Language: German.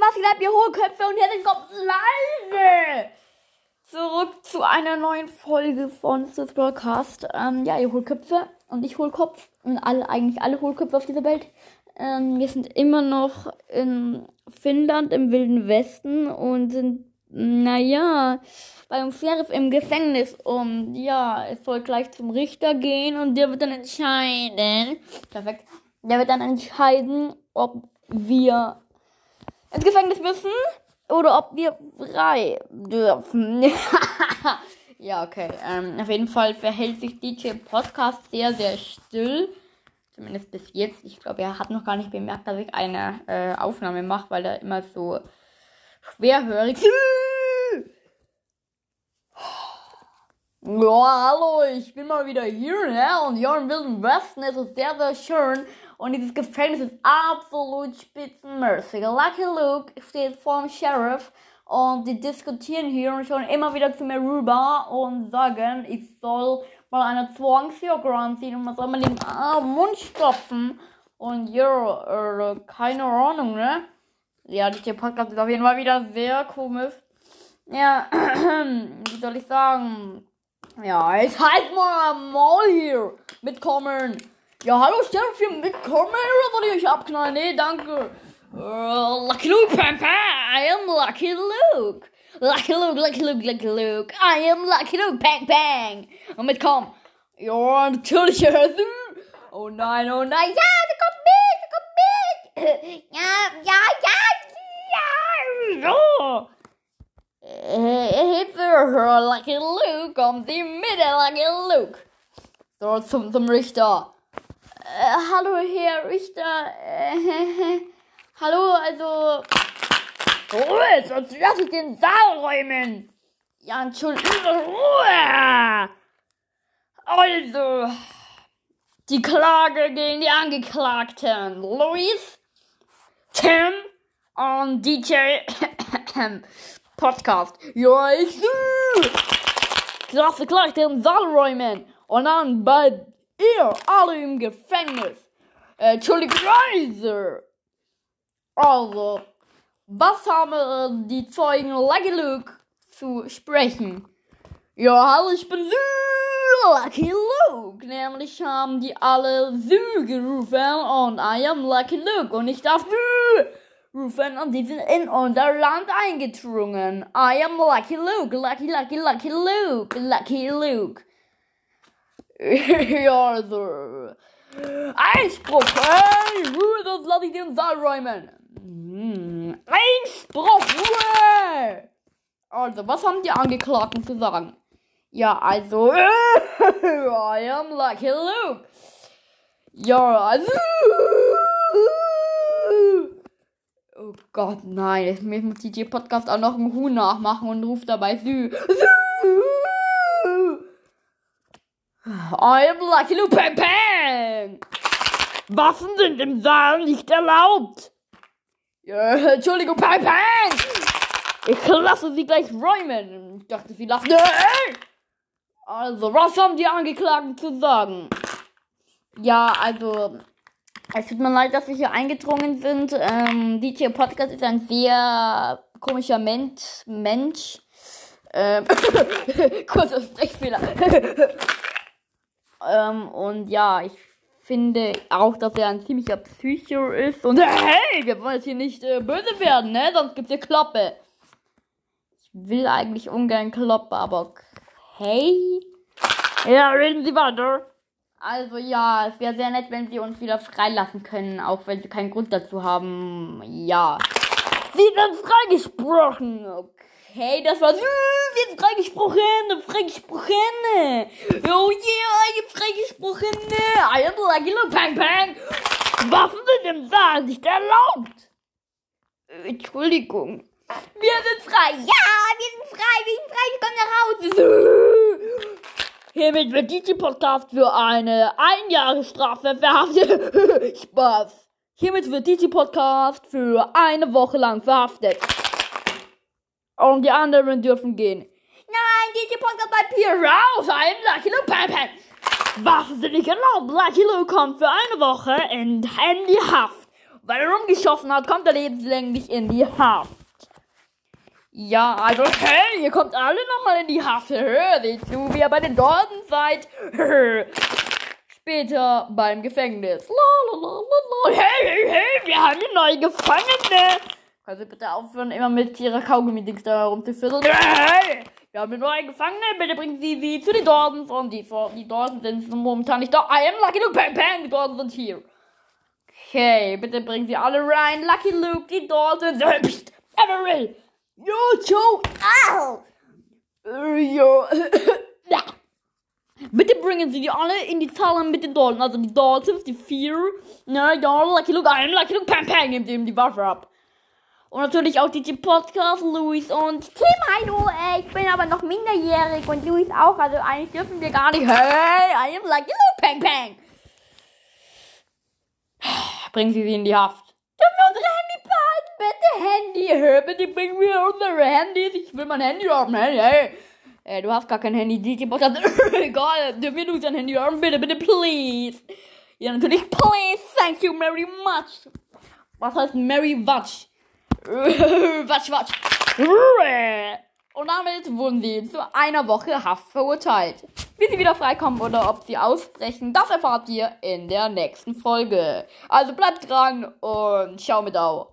was geht ab, ihr Hohlköpfe und herzlich kommt leise zurück zu einer neuen Folge von Sith Broadcast. Ähm, ja, ihr Hohlköpfe und ich Hohlkopf und alle, eigentlich alle Hohlköpfe auf dieser Welt. Ähm, wir sind immer noch in Finnland im Wilden Westen und sind, naja, beim Sheriff im Gefängnis. Und ja, es soll gleich zum Richter gehen und der wird dann entscheiden. Perfekt. Der wird dann entscheiden, ob wir ins Gefängnis müssen oder ob wir frei dürfen. ja, okay. Ähm, auf jeden Fall verhält sich DJ Podcast sehr, sehr still. Zumindest bis jetzt. Ich glaube, er hat noch gar nicht bemerkt, dass ich eine äh, Aufnahme mache, weil er immer so schwerhörig. Ja, hallo, ich bin mal wieder hier, ne? Und hier im Wilden Westen ist es sehr, sehr schön. Und dieses Gefängnis ist absolut spitzenmäßig. Lucky Luke steht vor dem Sheriff und die diskutieren hier und schauen immer wieder zu mir rüber und sagen, ich soll mal eine Zwangsjacke anziehen und man soll mal den ah, Mund stopfen. Und ja, äh, keine Ahnung, ne? Ja, der Podcast ist auf jeden Fall wieder sehr komisch. Ja, wie soll ich sagen? Ja, jetzt halt mal am Maul hier mitkommen. Ja, hallo, Sheriff hier mitkommen oder soll ich euch abknallen? Nee, danke. Uh, Lucky Luke, Papa, I am Lucky Luke. Lucky Luke, Lucky Luke, Lucky Luke. I am Lucky Luke, bang, bang. Und mitkommen. Ja, natürlich, Herr Oh nein, oh nein. Ja, der kommt mit, der kommt mit. Ja, ja, ja, ja. So. Hilfe, Lucky Luke, kommen Sie mit, Lucky Luke. So, zum, zum Richter. Äh, hallo, Herr Richter. Äh, hallo, also. Ruhe, sonst lass ich den Saal räumen. Ja, Entschuldigung, Ruhe. Also, die Klage gegen die Angeklagten. Luis, Tim und DJ Podcast. Ja, ich lasse gleich den Saal räumen. Und dann bei ihr alle im Gefängnis. Äh, Entschuldigung. Also, was haben äh, die Zeugen Lucky Luke zu sprechen? Ja, hallo, ich bin Lucky Luke. Nämlich haben die alle Sü gerufen und I am Lucky Luke und ich darf Sü rufen und die sind in unser Land eingedrungen. I am Lucky Luke, Lucky, Lucky, Lucky Luke, Lucky Luke. ja, also. Einspruch! Hey, Ruhe, sonst lass ich den Saal räumen. Hm. Einspruch! Ruhe! Also, was haben die Angeklagten zu sagen? Ja, also. I am Lucky Luke. Ja, also. Oh Gott, nein. Jetzt muss DJ Podcast auch noch einen Huhn nachmachen und ruft dabei Sü. Sü! I am Lucky Luke Bang! Waffen sind im Saal nicht erlaubt! Ja, Entschuldigung, Bang Bang! Ich lasse sie gleich räumen. Ich dachte, sie lassen. Also, was haben die Angeklagten zu sagen? Ja, also, es tut mir leid, dass wir hier eingedrungen sind. Ähm, DJ Podcast ist ein sehr komischer Mensch. Mensch. Ähm, kurzer Sprechfehler. Ähm, und ja, ich finde auch, dass er ein ziemlicher Psycho ist. Und hey, wir wollen jetzt hier nicht äh, böse werden, ne? Sonst gibt's hier Kloppe. Ich will eigentlich ungern Kloppe, aber okay. Ja, reden Sie weiter. Also ja, es wäre sehr nett, wenn Sie uns wieder freilassen können, auch wenn Sie keinen Grund dazu haben. Ja. Sie sind freigesprochen. Okay. Das war's. Jetzt freigesprochen, freigesprochen. Oh yeah, ich hab freigesprochen. Lucky look, bang, bang. Waffen sind im Saal nicht erlaubt. Entschuldigung. Wir sind frei. Ja, wir sind frei. Wir sind frei. Wir kommen nach Hause. Hiermit wird DJ Podcast für eine Einjahresstrafe verhaftet. Spaß. Hiermit wird DJ Podcast für eine Woche lang verhaftet. Und die anderen dürfen gehen. Nein, DJ Podcast bleibt hier raus. Ein Lucky Luke Pepe. Waffen sind nicht erlaubt. Lucky Luke kommt für eine Woche in die Haft. weil er rumgeschossen hat, kommt er lebenslänglich in die Haft. Ja, also, hey, ihr kommt alle nochmal in die Haft. Seht zu, wie ihr bei den Dorten seid. Später beim Gefängnis. Lalalala. Hey, hey, hey, wir haben eine neue Gefangene. Kannst du bitte aufhören, immer mit ihrer Kaugummi-Dings da herumzufüttern? Hey, wir haben eine neue Gefangene. Bitte bringen Sie sie zu den Dordens. Und die, die Dordens sind momentan nicht da. I am Lucky Luke. Bang, bang, die Dordens sind hier. Okay, bitte bringen Sie alle rein. Lucky Luke, die Dordens. Psst, Everell. Yo, Joe. Ow. Uh, yo. Bitte bringen Sie die alle in die Zahlen mit den Dalton. Also die Daltons, die vier. Na ja, Lucky Luke, I'm Lucky Luke, Pam Pam, nimmt ihm die Waffe ab. Und natürlich auch die Podcast, Luis und Tim, hallo, ey, ich bin aber noch minderjährig und Luis auch, also eigentlich dürfen wir gar nicht. Hey, I am Lucky Luke, Pang Pang. Bringen Sie sie in die Haft. Dürfen wir unsere Handy behalten? Bitte Handy. Hör, bitte bringen wir unsere Handys. Ich will mein Handy haben. Hey, hey. Ey, du hast gar kein Handy. DJ Podcast. Egal. Dürfen wir uns ein Handy haben? Bitte, bitte, please. Ja, natürlich. Please. Thank you very much. Was heißt Mary Watch? Watch, watch. Und damit wurden sie zu einer Woche Haft verurteilt. Wie sie wieder freikommen oder ob sie ausbrechen, das erfahrt ihr in der nächsten Folge. Also bleibt dran und ciao mit au.